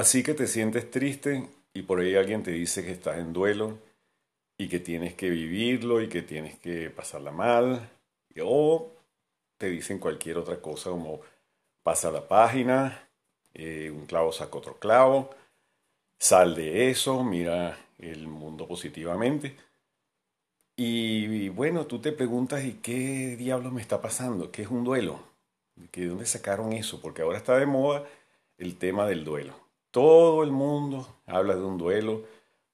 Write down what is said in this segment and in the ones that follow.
Así que te sientes triste y por ahí alguien te dice que estás en duelo y que tienes que vivirlo y que tienes que pasarla mal. O te dicen cualquier otra cosa como pasa la página, eh, un clavo saca otro clavo, sal de eso, mira el mundo positivamente. Y, bueno, tú te preguntas, ¿y qué diablo me está pasando? ¿Qué es un duelo? ¿De dónde sacaron eso? Porque ahora está de moda el tema del duelo. Todo el mundo habla de un duelo,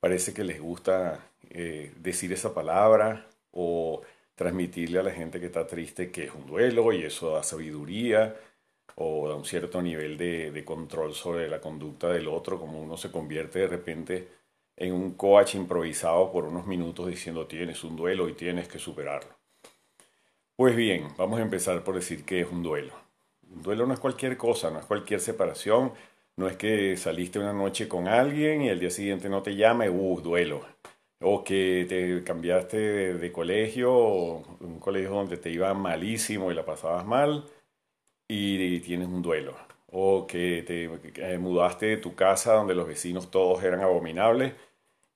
parece que les gusta eh, decir esa palabra o transmitirle a la gente que está triste que es un duelo y eso da sabiduría o da un cierto nivel de, control sobre la conducta del otro, como uno se convierte de repente en un coach improvisado por unos minutos diciendo tienes un duelo y tienes que superarlo. Pues bien, vamos a empezar por decir que es un duelo. Un duelo no es cualquier cosa, no es cualquier separación, no es que saliste una noche con alguien y el día siguiente no te llama y uh, duelo. O que te cambiaste de, colegio, un colegio donde te iba malísimo y la pasabas mal y tienes un duelo. O que te mudaste de tu casa donde los vecinos todos eran abominables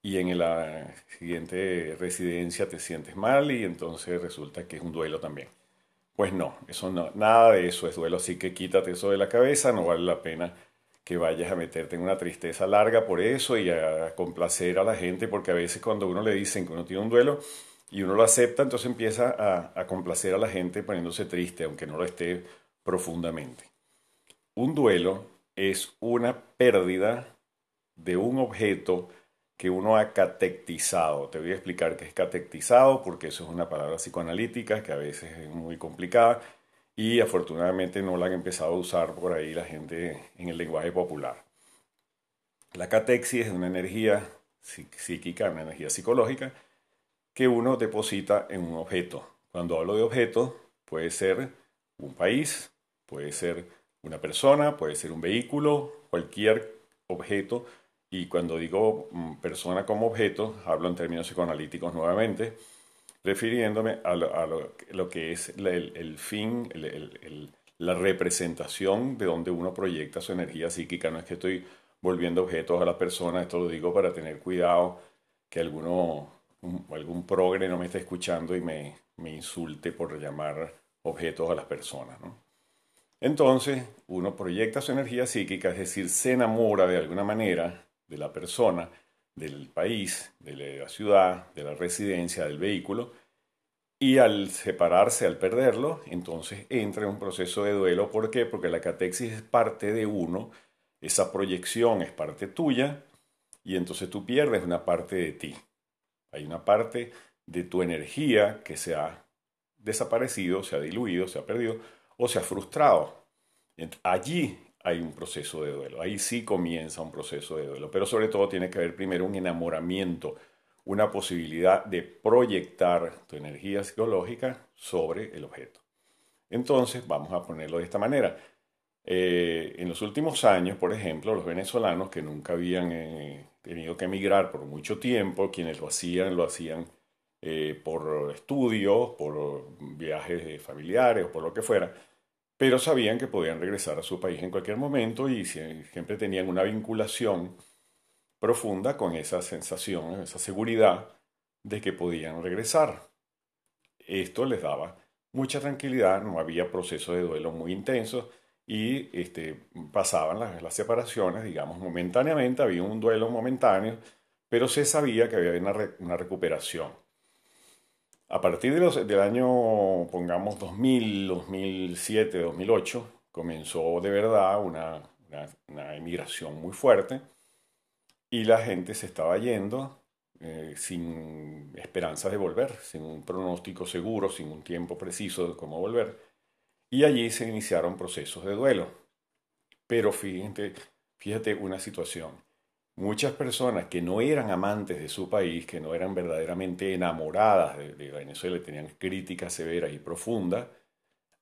y en la siguiente residencia te sientes mal y entonces resulta que es un duelo también. Pues no, eso no, nada de eso es duelo, así que quítate eso de la cabeza, no vale la pena que vayas a meterte en una tristeza larga por eso y a complacer a la gente, porque a veces cuando uno le dicen que uno tiene un duelo y uno lo acepta, entonces empieza a, complacer a la gente poniéndose triste, aunque no lo esté profundamente. Un duelo es una pérdida de un objeto que uno ha catectizado. Te voy a explicar qué es catectizado porque eso es una palabra psicoanalítica que a veces es muy complicada y afortunadamente no la han empezado a usar por ahí la gente en el lenguaje popular. La catexis es una energía psíquica, una energía psicológica que uno deposita en un objeto. Cuando hablo de objeto, puede ser un país, puede ser una persona, puede ser un vehículo, cualquier objeto y cuando digo mm, persona como objeto, hablo en términos psicoanalíticos nuevamente, refiriéndome a lo, que es el, fin, la representación de donde uno proyecta su energía psíquica. No es que estoy volviendo objetos a la persona, esto lo digo para tener cuidado que alguno, algún progre no me esté escuchando y me, me insulte por llamar objetos a las personas. Entonces, uno proyecta su energía psíquica, es decir, se enamora de alguna manera de la persona, del país, de la ciudad, de la residencia, del vehículo, y al separarse, al perderlo, entonces entra en un proceso de duelo. ¿Por qué? Porque la catexis es parte de uno, esa proyección es parte tuya, y entonces tú pierdes una parte de ti. Hay una parte de tu energía que se ha desaparecido, se ha diluido, se ha perdido o se ha frustrado. Allí hay un proceso de duelo. Ahí sí comienza un proceso de duelo. Pero sobre todo tiene que haber primero un enamoramiento, una posibilidad de proyectar tu energía psicológica sobre el objeto. Entonces, vamos a ponerlo de esta manera. Eh, en los últimos años, por ejemplo, los venezolanos que nunca habían eh, tenido que emigrar por mucho tiempo, quienes lo hacían, lo hacían eh, por estudios, por viajes familiares o por lo que fuera, pero sabían que podían regresar a su país en cualquier momento y siempre tenían una vinculación profunda con esa sensación, esa seguridad de que podían regresar. Esto les daba mucha tranquilidad, no había procesos de duelo muy intensos y este, pasaban las, separaciones, digamos, momentáneamente, había un duelo momentáneo, pero se sabía que había una recuperación. A partir del año, pongamos 2000, 2007, 2008, comenzó de verdad una, emigración muy fuerte y la gente se estaba yendo eh, sin esperanzas de volver, sin un pronóstico seguro, sin un tiempo preciso de cómo volver. Y allí se iniciaron procesos de duelo. Pero fíjate, fíjate una situación muchas personas que no eran amantes de su país, que no eran verdaderamente enamoradas de, Venezuela, tenían críticas severas y profundas,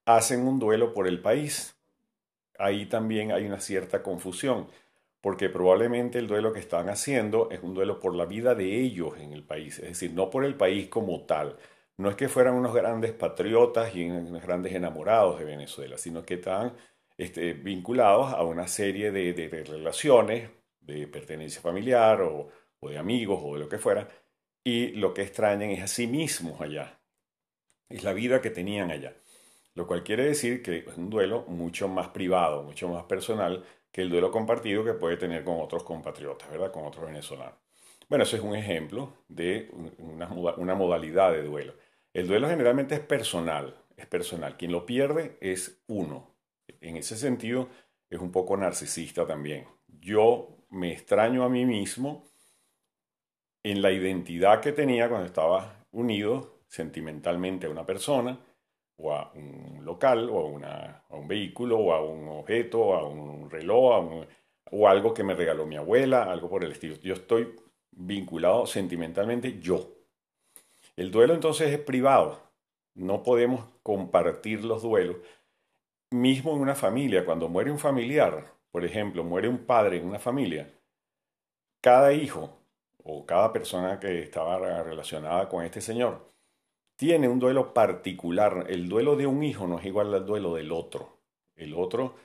hacen un duelo por el país. Ahí también hay una cierta confusión, porque probablemente el duelo que están haciendo es un duelo por la vida de ellos en el país, es decir, no por el país como tal. No es que fueran unos grandes patriotas y unos grandes enamorados de Venezuela, sino que están este, vinculados a una serie de, de relaciones de pertenencia familiar o, o de amigos o de lo que fuera, y lo que extrañan es a sí mismos allá. Es la vida que tenían allá. Lo cual quiere decir que es un duelo mucho más privado, mucho más personal que el duelo compartido que puede tener con otros compatriotas, ¿verdad? Con otros venezolanos. Bueno, eso es un ejemplo de una, una modalidad de duelo. El duelo generalmente es personal, es personal. Quien lo pierde es uno. En ese sentido, es un poco narcisista también. Yo me extraño a mí mismo en la identidad que tenía cuando estaba unido sentimentalmente a una persona o a un local o a, a un vehículo o a un objeto o a un reloj o algo que me regaló mi abuela, algo por el estilo. Yo estoy vinculado sentimentalmente yo. El duelo entonces es privado. No podemos compartir los duelos. Mismo en una familia, cuando muere un familiar, por ejemplo, muere un padre en una familia, cada hijo o cada persona que estaba relacionada con este señor tiene un duelo particular. El duelo de un hijo no es igual al duelo del otro. El otro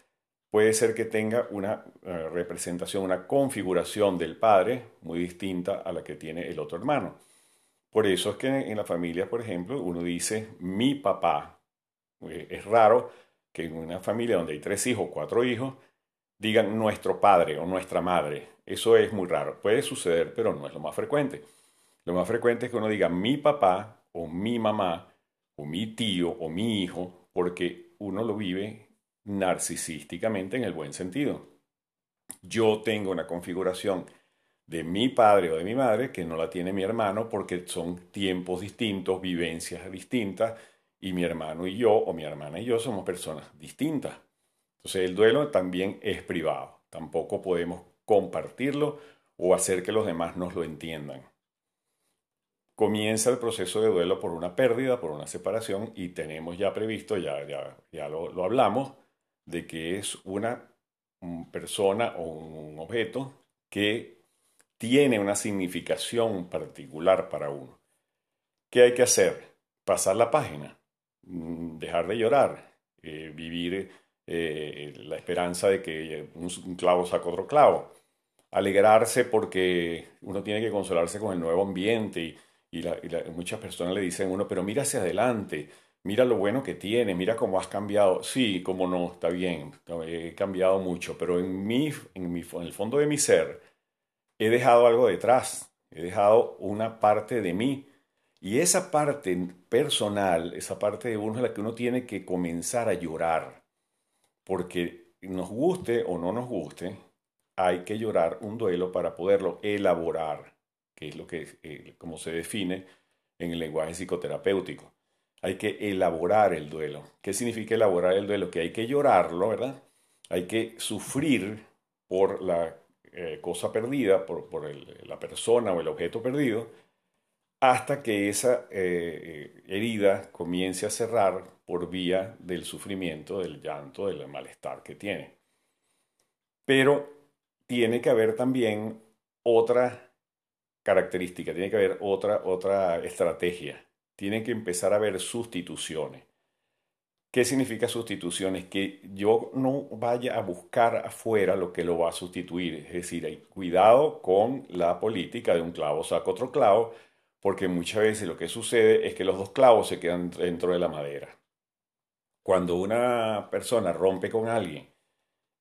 puede ser que tenga una eh, representación, una configuración del padre muy distinta a la que tiene el otro hermano. Por eso es que en la familia, por ejemplo, uno dice mi papá. Eh, es raro que en una familia donde hay tres hijos, cuatro hijos, digan nuestro padre o nuestra madre. Eso es muy raro. Puede suceder, pero no es lo más frecuente. Lo más frecuente es que uno diga mi papá o mi mamá o mi tío o mi hijo, porque uno lo vive narcisísticamente en el buen sentido. Yo tengo una configuración de mi padre o de mi madre que no la tiene mi hermano porque son tiempos distintos, vivencias distintas, y mi hermano y yo o mi hermana y yo somos personas distintas. Entonces el duelo también es privado, tampoco podemos compartirlo o hacer que los demás nos lo entiendan. Comienza el proceso de duelo por una pérdida, por una separación y tenemos ya previsto, ya, ya, ya lo, hablamos, de que es una persona o un objeto que tiene una significación particular para uno. ¿Qué hay que hacer? Pasar la página, mm, dejar de llorar, eh, vivir eh, la esperanza de que un, clavo saca otro clavo, alegrarse porque uno tiene que consolarse con el nuevo ambiente y, muchas personas le dicen a uno, pero mira hacia adelante, mira lo bueno que tiene, mira cómo has cambiado. Sí, cómo no, está bien, he cambiado mucho, pero en, mí, en, mi, en el fondo de mi ser he dejado algo detrás, he dejado una parte de mí. Y esa parte personal, esa parte de uno es la que uno tiene que comenzar a llorar. Porque nos guste o no nos guste, hay que llorar un duelo para poderlo elaborar, que es lo que, eh, como se define en el lenguaje psicoterapéutico hay que elaborar el duelo. ¿Qué significa elaborar el duelo? Que hay que llorarlo, ¿verdad? Hay que sufrir por la eh, cosa perdida, por, la persona o el objeto perdido, hasta que esa eh, herida comience a cerrar por vía del sufrimiento, del llanto, del malestar que tiene. Pero tiene que haber también otra característica, tiene que haber otra, otra estrategia tiene que empezar a haber sustituciones. ¿Qué significa sustituciones? Que yo no vaya a buscar afuera lo que lo va a sustituir. Es decir, cuidado con la política de un clavo saca otro clavo, porque muchas veces lo que sucede es que los dos clavos se quedan dentro de la madera. Cuando una persona rompe con alguien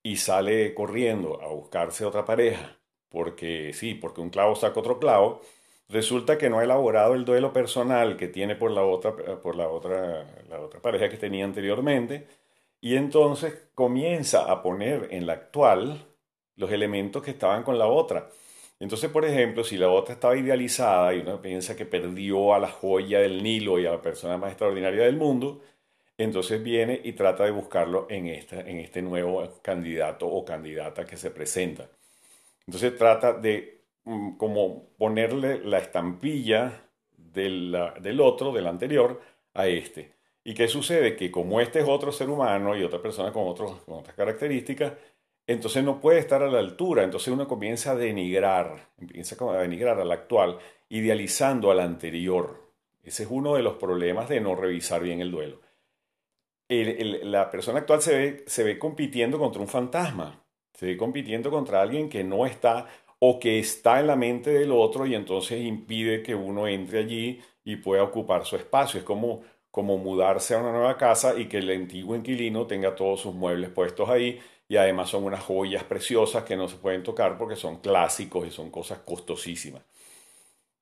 y sale corriendo a buscarse otra pareja, porque sí, porque un clavo saca otro clavo, resulta que no ha elaborado el duelo personal que tiene por la otra, por la otra, la otra pareja que tenía anteriormente, y entonces comienza a poner en la actual los elementos que estaban con la otra. Entonces, por ejemplo, si la otra estaba idealizada y uno piensa que perdió a la joya del Nilo y a la persona más extraordinaria del mundo, entonces viene y trata de buscarlo en, esta, en este nuevo candidato o candidata que se presenta. Entonces trata de Mm, como ponerle la estampilla del, del otro, del anterior, a este. ¿Y qué sucede? Que como este es otro ser humano y otra persona con, con otras características, entonces no puede estar a la altura. Entonces uno comienza a denigrar, empieza a denigrar al actual, idealizando al anterior. Ese es uno de los problemas de no revisar bien el duelo. la persona actual se ve, se ve compitiendo contra un fantasma. Estoy compitiendo contra alguien que no está o que está en la mente del otro y entonces impide que uno entre allí y pueda ocupar su espacio. Es como, como mudarse a una nueva casa y que el antiguo inquilino tenga todos sus muebles puestos ahí y además son unas joyas preciosas que no se pueden tocar porque son clásicos y son cosas costosísimas.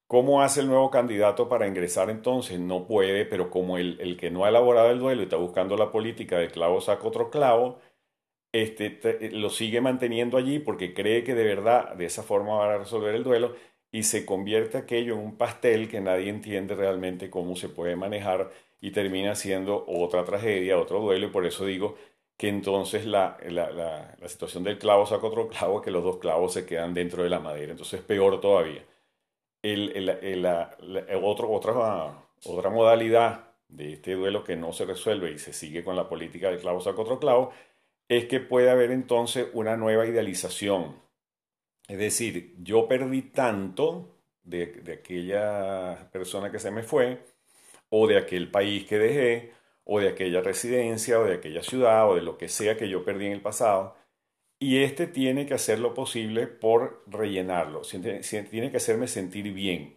¿Cómo hace el nuevo candidato para ingresar entonces? No puede, pero como el, que no ha elaborado el duelo y está buscando la política de clavo saca otro clavo, este, lo sigue manteniendo allí porque cree que de verdad de esa forma va a resolver el duelo y se convierte aquello en un pastel que nadie entiende realmente cómo se puede manejar y termina siendo otra tragedia, otro duelo y por eso digo que entonces la, la, situación del clavo saca otro clavo, que los dos clavos se quedan dentro de la madera, entonces es peor todavía el, otro, otra, otra modalidad de este duelo que no se resuelve y se sigue con la política de clavo saca otro clavo, es que puede haber entonces una nueva idealización. Es decir, yo perdí tanto de aquella persona que se me fue, o de aquel país que dejé, o de aquella residencia, o de aquella ciudad, o de lo que sea que yo perdí en el pasado, y este tiene que hacer lo posible por rellenarlo, tiene que hacerme sentir bien.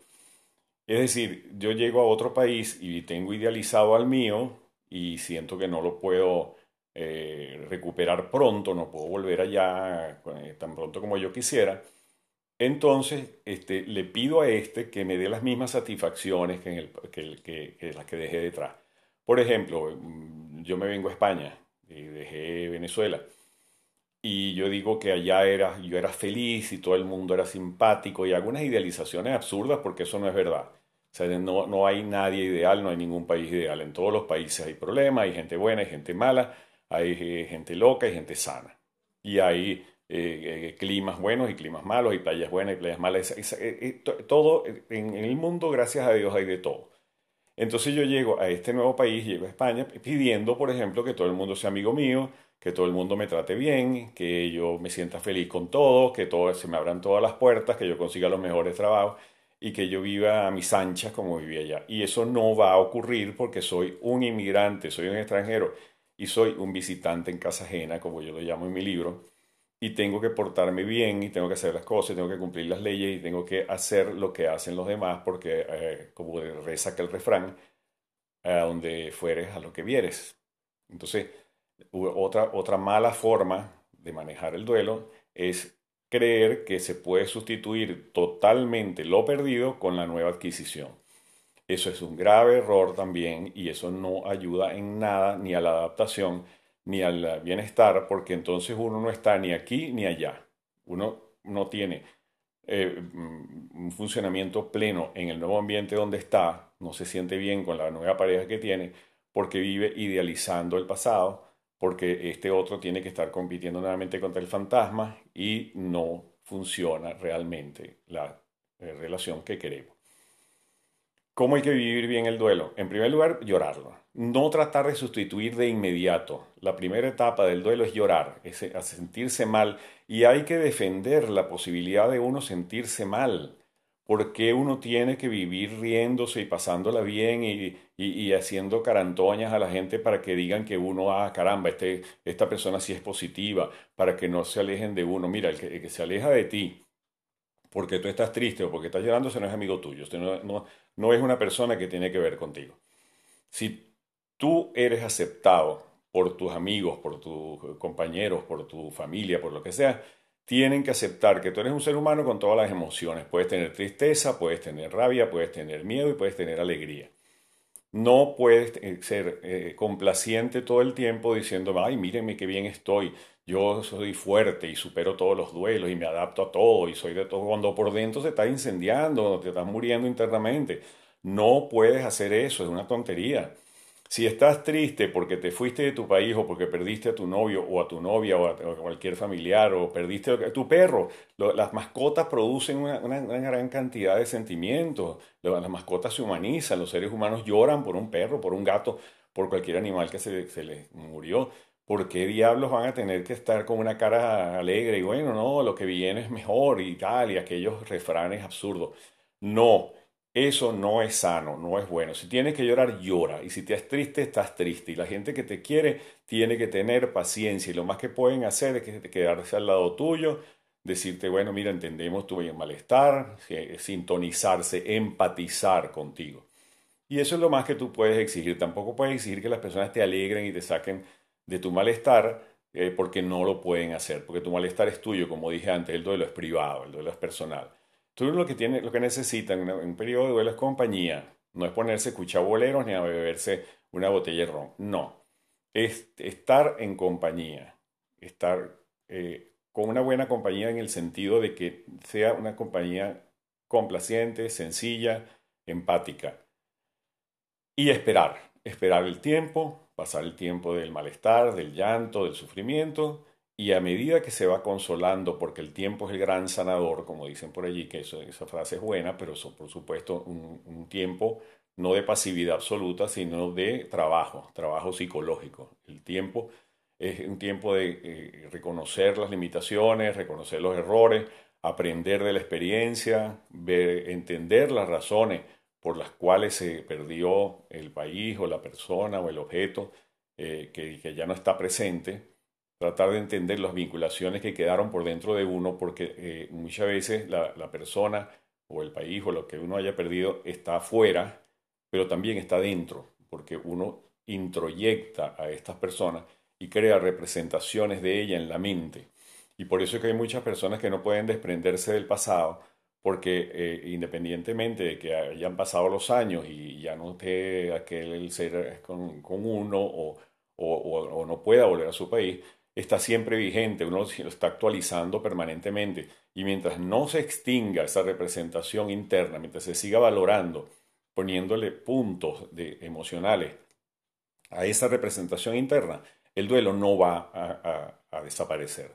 Es decir, yo llego a otro país y tengo idealizado al mío y siento que no lo puedo eh, recuperar pronto, no puedo volver allá eh, tan pronto como yo quisiera. Entonces, este, le pido a este que me dé las mismas satisfacciones que, en el, que, que las que dejé detrás. Por ejemplo, mm, yo me vengo a España y dejé Venezuela y yo digo que allá era, yo era feliz y todo el mundo era simpático y algunas idealizaciones absurdas porque eso no es verdad. O sea, no, no hay nadie ideal, no hay ningún país ideal. En todos los países hay problemas, hay gente buena, hay gente mala, hay eh, gente loca y gente sana. Y hay eh, eh, climas buenos y climas malos, y playas buenas y playas malas. todo en el mundo, gracias a Dios, hay de todo. Entonces yo llego a este nuevo país, llego a España, pidiendo, por ejemplo, que todo el mundo sea amigo mío, que todo el mundo me trate bien, que yo me sienta feliz con todo, que todo, se me abran todas las puertas, que yo consiga los mejores trabajos y que yo viva a mis anchas como vivía allá. Y eso no va a ocurrir porque soy un inmigrante, soy un extranjero y soy un visitante en casa ajena, como yo lo llamo en mi libro, y tengo que portarme bien y tengo que hacer las cosas, tengo que cumplir las leyes y tengo que hacer lo que hacen los demás porque, eh, como reza el refrán, a donde fueres, a lo que vieres. Entonces, otra, otra mala forma de manejar el duelo es creer que se puede sustituir totalmente lo perdido con la nueva adquisición. Eso es un grave error también y eso no ayuda en nada ni a la adaptación ni al bienestar porque entonces uno no está ni aquí ni allá. Uno no tiene eh, un funcionamiento pleno en el nuevo ambiente donde está, no se siente bien con la nueva pareja que tiene porque vive idealizando el pasado porque este otro tiene que estar compitiendo nuevamente contra el fantasma y no funciona realmente la eh, relación que queremos. ¿Cómo hay que vivir bien el duelo? En primer lugar, llorarlo. No tratar de sustituir de inmediato. La primera etapa del duelo es llorar, es sentirse mal. Y hay que defender la posibilidad de uno sentirse mal. ¿Por qué uno tiene que vivir riéndose y pasándola bien y, haciendo carantoñas a la gente para que digan que uno, ah, caramba, este, esta persona sí es positiva, para que no se alejen de uno? Mira, el que, se aleja de ti porque tú estás triste o porque estás llorando, ese no es amigo tuyo, no, no es una persona que tiene que ver contigo. Si tú eres aceptado por tus amigos, por tus compañeros, por tu familia, por lo que sea, tienen que aceptar que tú eres un ser humano con todas las emociones. Puedes tener tristeza, puedes tener rabia, puedes tener miedo y puedes tener alegría. No puedes eh, ser eh, complaciente todo el tiempo diciendo, ay, mírenme qué bien estoy, yo soy fuerte y supero todos los duelos y me adapto a todo y soy de todo, cuando por dentro se está incendiando, te estás muriendo internamente. No puedes hacer eso, es una tontería. Si estás triste porque te fuiste de tu país o porque perdiste a tu novio o a tu novia o a, cualquier familiar o perdiste a tu perro, las mascotas producen una, gran cantidad de sentimientos. Las mascotas se humanizan, los seres humanos lloran por un perro, por un gato, por cualquier animal que se, se les murió. ¿Por qué diablos van a tener que estar con una cara alegre y bueno, no, lo que viene es mejor y tal, y aquellos refranes absurdos? No, Eso no es sano, no es bueno. Si tienes que llorar, llora. Y si te estás triste, estás triste. Y la gente que te quiere tiene que tener paciencia. Y lo más que pueden hacer es quedarse al lado tuyo, decirte, bueno, mira, entendemos tu malestar, sintonizarse, empatizar contigo. Y eso es lo más que tú puedes exigir. Tampoco puedes exigir que las personas te alegren y te saquen de tu malestar eh, porque no lo pueden hacer, porque tu malestar es tuyo, como dije antes, el duelo es privado, el duelo es personal. Tú lo que, tiene, lo que en un periodo de duelo es compañía, no es ponerse escuchar boleros ni beberse una botella de ron, no. Es estar en compañía, estar eh, con una buena compañía en el sentido de que sea una compañía complaciente, sencilla, empática. Y esperar, esperar el tiempo, pasar el tiempo del malestar, del llanto, del sufrimiento, y a medida que se va consolando, porque el tiempo es el gran sanador, como dicen por allí, que esa frase es buena, pero eso, por supuesto un, tiempo no de pasividad absoluta, sino de trabajo, trabajo psicológico. El tiempo es un tiempo de eh, reconocer las limitaciones, reconocer los errores, aprender de la experiencia, entender las razones por las cuales se perdió el país o la persona o el objeto eh, que, ya no está presente, tratar de entender las vinculaciones que quedaron por dentro de uno, porque eh, muchas veces la, persona o el país o lo que uno haya perdido está afuera, pero también está dentro, porque uno introyecta a estas personas y crea representaciones de ella en la mente. Y por eso es que hay muchas personas que no pueden desprenderse del pasado, porque eh, independientemente de que hayan pasado los años y ya no esté aquel ser con, uno o, o, no pueda volver a su país, está siempre vigente, uno lo está actualizando permanentemente. Y mientras no se extinga esa representación interna, mientras se siga valorando, poniéndole puntos de, emocionales a esa representación interna, el duelo no va a, desaparecer.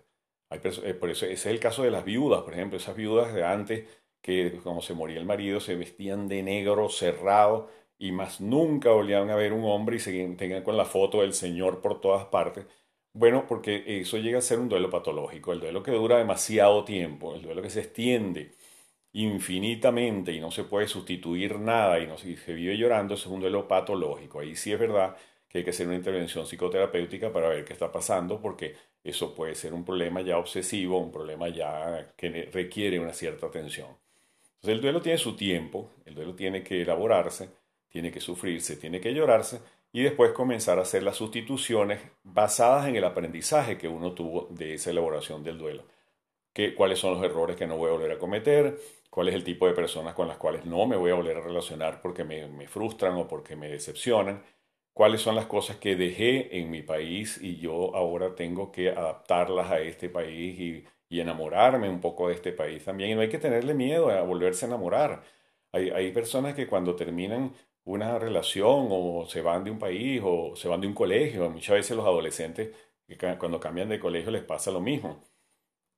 Eh, por eso ese es el caso de las viudas, por ejemplo, esas viudas de antes que cuando se moría el marido se vestían de negro cerrado y más nunca volvían a ver un hombre y se tengan con la foto del Señor por todas partes. Bueno, porque eso llega a ser un duelo patológico, el duelo que dura demasiado tiempo, el duelo que se extiende infinitamente y no se puede sustituir nada y no se, vive llorando, eso es un duelo patológico. Ahí sí es verdad que hay que hacer una intervención psicoterapéutica para ver qué está pasando, porque eso puede ser un problema ya obsesivo, un problema ya que requiere una cierta atención. Entonces el duelo tiene su tiempo, el duelo tiene que elaborarse, tiene que sufrirse, tiene que llorarse y después comenzar a hacer las sustituciones basadas en el aprendizaje que uno tuvo de esa elaboración del duelo. Que, cuáles son los errores que no voy a volver a cometer, cuál es el tipo de personas con las cuales no me voy a volver a relacionar porque me, me frustran o porque me decepcionan, cuáles son las cosas que dejé en mi país y yo ahora tengo que adaptarlas a este país y, enamorarme un poco de este país también. Y no hay que tenerle miedo a volverse a enamorar. Hay, hay personas que cuando terminan una relación o se van de un país o se van de un colegio, muchas veces los adolescentes cuando cambian de colegio les pasa lo mismo,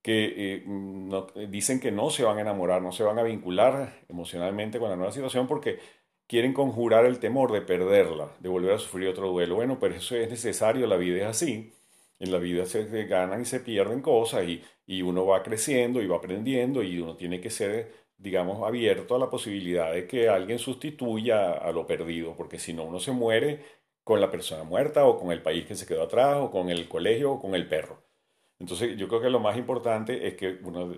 que eh, no, dicen que no se van a enamorar, no se van a vincular emocionalmente con la nueva situación porque quieren conjurar el temor de perderla, de volver a sufrir otro duelo. Bueno, pero eso es necesario, la vida es así. En la vida se ganan y se pierden cosas y, y uno va creciendo y va aprendiendo y uno tiene que ser, digamos, abierto a la posibilidad de que alguien sustituya a lo perdido, porque si no uno se muere con la persona muerta o con el país que se quedó atrás o con el colegio o con el perro. Entonces yo creo que lo más importante es que uno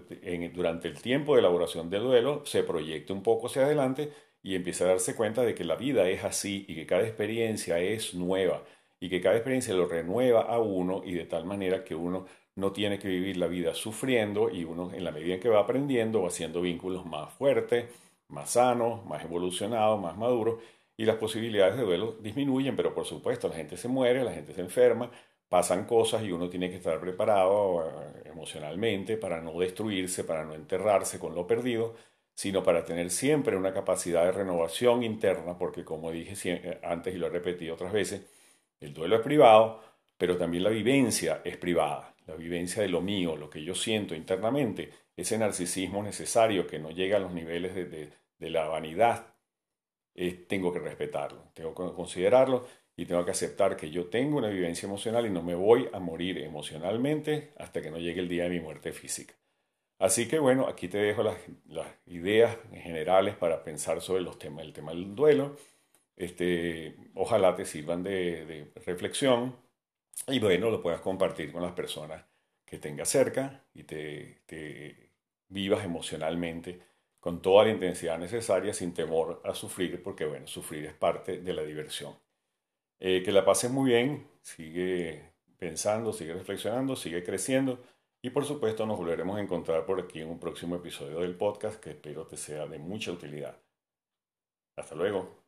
durante el tiempo de elaboración del duelo se proyecte un poco hacia adelante y empieza a darse cuenta de que la vida es así y que cada experiencia es nueva y que cada experiencia lo renueva a uno y de tal manera que uno no tiene que vivir la vida sufriendo y uno en la medida en que va aprendiendo va haciendo vínculos más fuertes, más sanos, más evolucionados, más maduros y las posibilidades de duelo disminuyen, pero por supuesto la gente se muere, la gente se enferma, pasan cosas y uno tiene que estar preparado eh, emocionalmente para no destruirse, para no enterrarse con lo perdido sino para tener siempre una capacidad de renovación interna, porque como dije antes y lo he repetido otras veces, el duelo es privado, pero también la vivencia es privada, la vivencia de lo mío, lo que yo siento internamente, ese narcisismo necesario que no llega a los niveles de, la vanidad, tengo que respetarlo, tengo que considerarlo y tengo que aceptar que yo tengo una vivencia emocional y no me voy a morir emocionalmente hasta que no llegue el día de mi muerte física. Así que bueno, aquí te dejo las, ideas generales para pensar sobre los temas, el tema del duelo. Este, ojalá te sirvan de, reflexión y bueno, lo puedas compartir con las personas que tengas cerca y te, te vivas emocionalmente con toda la intensidad necesaria sin temor a sufrir, porque bueno, sufrir es parte de la diversión. Eh, que la pases muy bien, sigue pensando, sigue reflexionando, sigue creciendo y por supuesto nos volveremos a encontrar por aquí en un próximo episodio del podcast que espero te sea de mucha utilidad. Hasta luego.